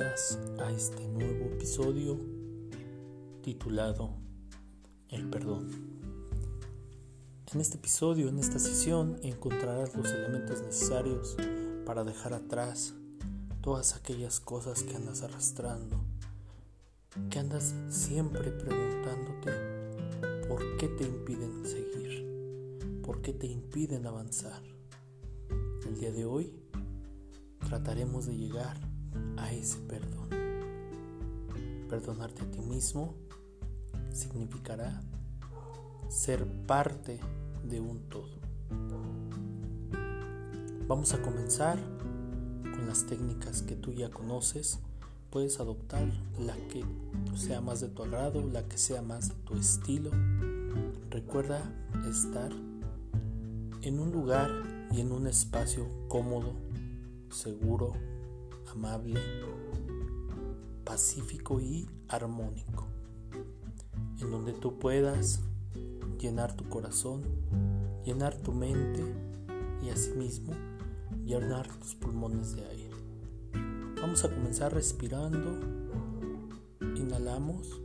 a este nuevo episodio titulado El perdón. En este episodio, en esta sesión, encontrarás los elementos necesarios para dejar atrás todas aquellas cosas que andas arrastrando, que andas siempre preguntándote por qué te impiden seguir, por qué te impiden avanzar. El día de hoy trataremos de llegar a ese perdón. Perdonarte a ti mismo significará ser parte de un todo. Vamos a comenzar con las técnicas que tú ya conoces. Puedes adoptar la que sea más de tu agrado, la que sea más de tu estilo. Recuerda estar en un lugar y en un espacio cómodo, seguro, amable, pacífico y armónico, en donde tú puedas llenar tu corazón, llenar tu mente y asimismo llenar tus pulmones de aire. Vamos a comenzar respirando. Inhalamos.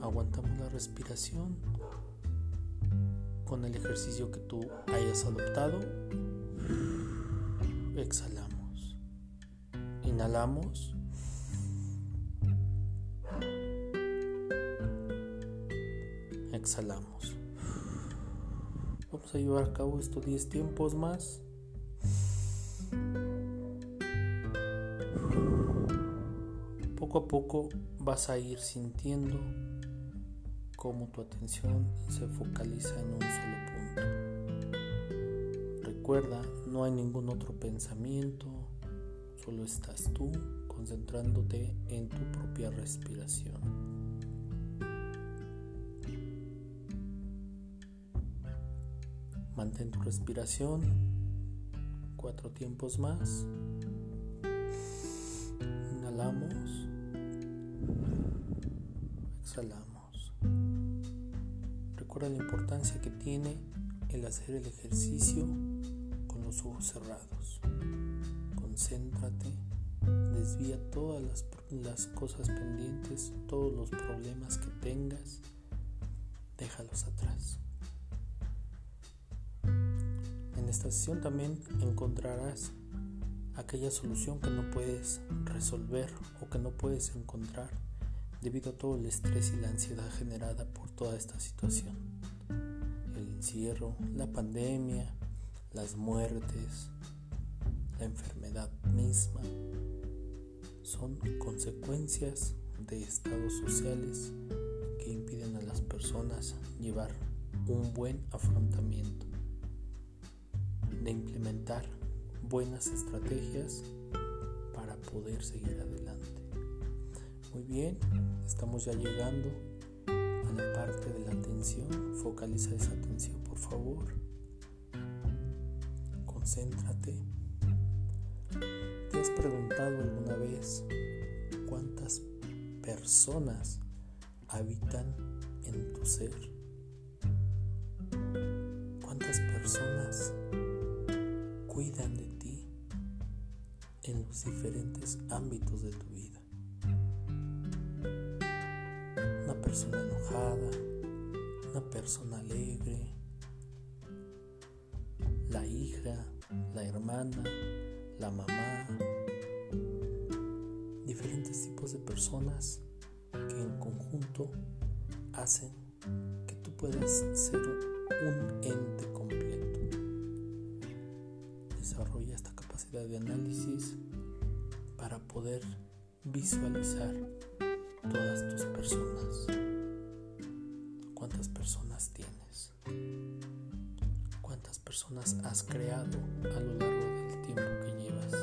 Aguantamos la respiración con el ejercicio que tú hayas adoptado. Exhalamos. Inhalamos. Exhalamos. Vamos a llevar a cabo estos 10 tiempos más. Poco a poco vas a ir sintiendo cómo tu atención se focaliza en un solo punto. Recuerda, no hay ningún otro pensamiento, solo estás tú concentrándote en tu propia respiración. Mantén tu respiración cuatro tiempos más. Inhalamos. Exhalamos. Recuerda la importancia que tiene el hacer el ejercicio los ojos cerrados. Concéntrate, desvía todas las, las cosas pendientes, todos los problemas que tengas, déjalos atrás. En esta sesión también encontrarás aquella solución que no puedes resolver o que no puedes encontrar debido a todo el estrés y la ansiedad generada por toda esta situación. El encierro, la pandemia, las muertes, la enfermedad misma, son consecuencias de estados sociales que impiden a las personas llevar un buen afrontamiento, de implementar buenas estrategias para poder seguir adelante. Muy bien, estamos ya llegando a la parte de la atención. Focaliza esa atención, por favor. Concéntrate. ¿Te has preguntado alguna vez cuántas personas habitan en tu ser? ¿Cuántas personas cuidan de ti en los diferentes ámbitos de tu vida? persona enojada, una persona alegre, hermana, la mamá, diferentes tipos de personas que en conjunto hacen que tú puedas ser un ente completo. Desarrolla esta capacidad de análisis para poder visualizar todas tus personas. ¿Cuántas personas tienes? ¿Cuántas personas has creado a lo largo del tiempo que llevas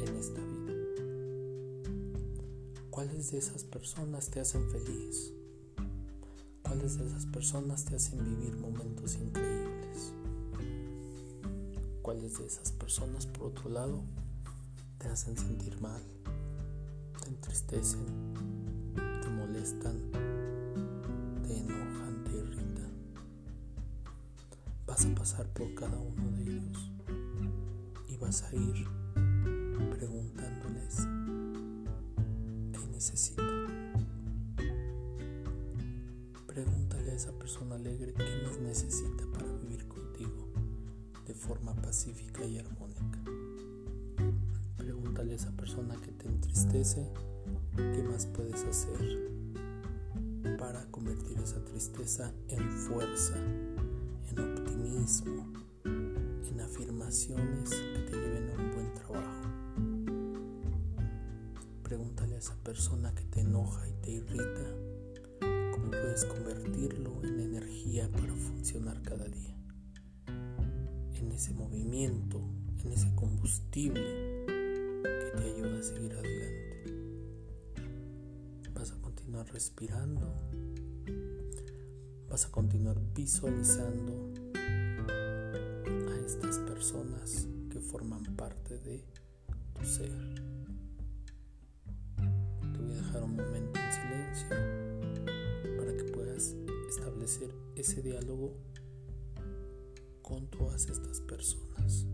en esta vida? ¿Cuáles de esas personas te hacen feliz? ¿Cuáles de esas personas te hacen vivir momentos increíbles? ¿Cuáles de esas personas, por otro lado, te hacen sentir mal, te entristecen, molestan, Pasar por cada uno de ellos y vas a ir preguntándoles qué necesita. Pregúntale a esa persona alegre qué más necesita para vivir contigo de forma pacífica y armónica. Pregúntale a esa persona que te entristece qué más puedes hacer para convertir esa tristeza en fuerza, en optimismo, en afirmaciones que te lleven a un buen trabajo. Pregúntale a esa persona que te enoja y te irrita cómo puedes convertirlo en energía para funcionar cada día. En ese movimiento, en ese combustible que te ayuda a seguir adelante. Vas a continuar respirando. Vas a continuar visualizando estas personas que forman parte de tu ser. Te voy a dejar un momento en silencio para que puedas establecer ese diálogo con todas estas personas.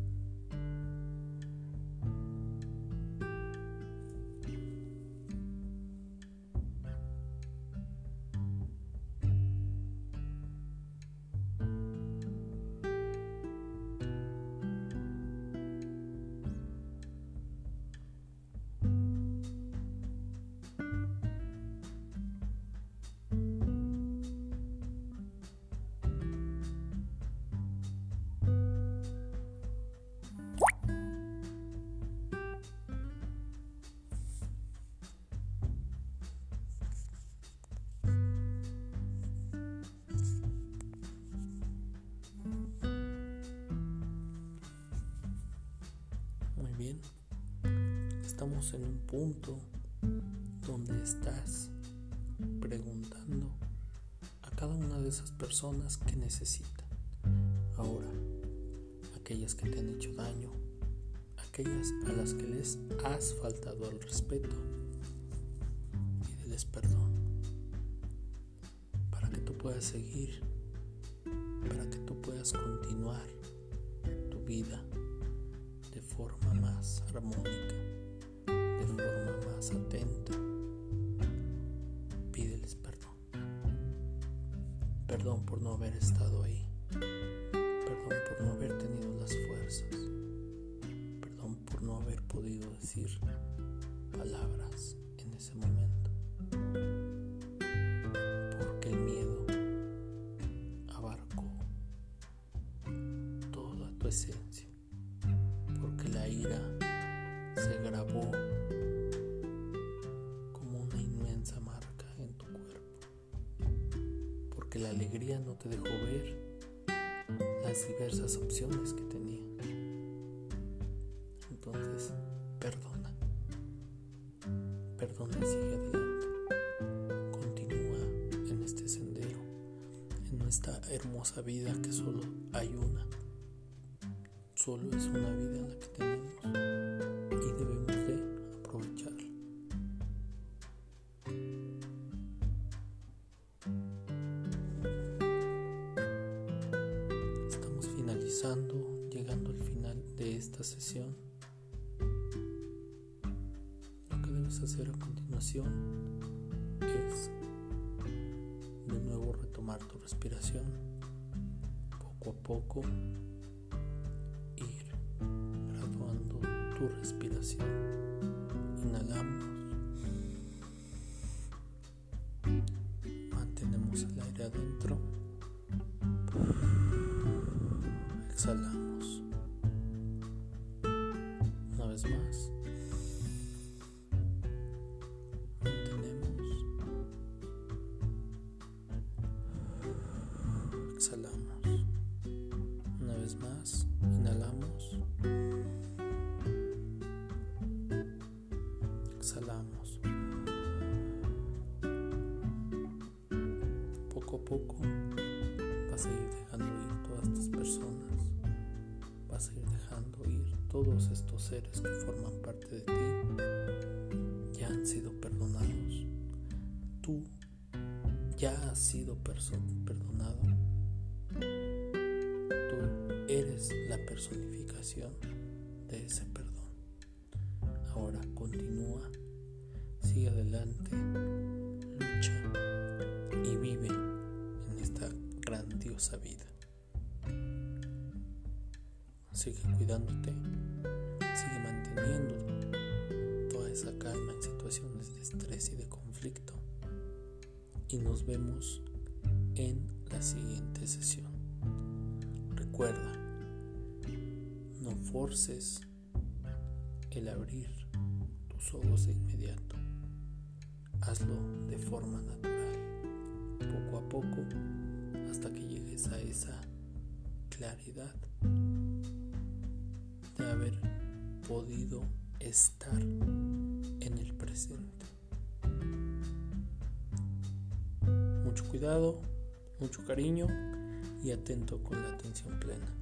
Estamos en un punto donde estás preguntando a cada una de esas personas que necesitan. Ahora, aquellas que te han hecho daño, aquellas a las que les has faltado al respeto, pídeles perdón para que tú puedas seguir, para que tú puedas continuar tu vida forma más armónica forma más atenta. Pídeles perdón. Perdón por no haber estado ahí. Perdón por no haber tenido las fuerzas. Perdón por no haber podido decir palabras en ese momento. Porque el miedo abarcó toda tu esencia. La alegría no te dejó ver las diversas opciones que tenía. Entonces, perdona. Perdona y sigue adelante. Continúa en este sendero, en esta hermosa vida que solo hay una. Solo es una vida la que tenemos llegando al final de esta sesión. Lo que debes hacer a continuación es de nuevo retomar tu respiración, poco a poco ir graduando tu respiración. Inhalamos. Poco a poco vas a ir dejando ir todas tus personas vas a ir dejando ir todos estos seres que forman parte de ti, ya han sido perdonados. Tú ya has sido perdonado. Tú eres la personificación de ese perdón. Ahora continúa, sigue adelante, vida. Sigue cuidándote, sigue manteniendo toda esa calma en situaciones de estrés y de conflicto. Y nos vemos en la siguiente sesión. Recuerda, no forces el abrir tus ojos de inmediato. Hazlo de forma natural, poco a poco, hasta que llegues a esa claridad de haber podido estar en el presente. Mucho cuidado, mucho cariño y atento con la atención plena.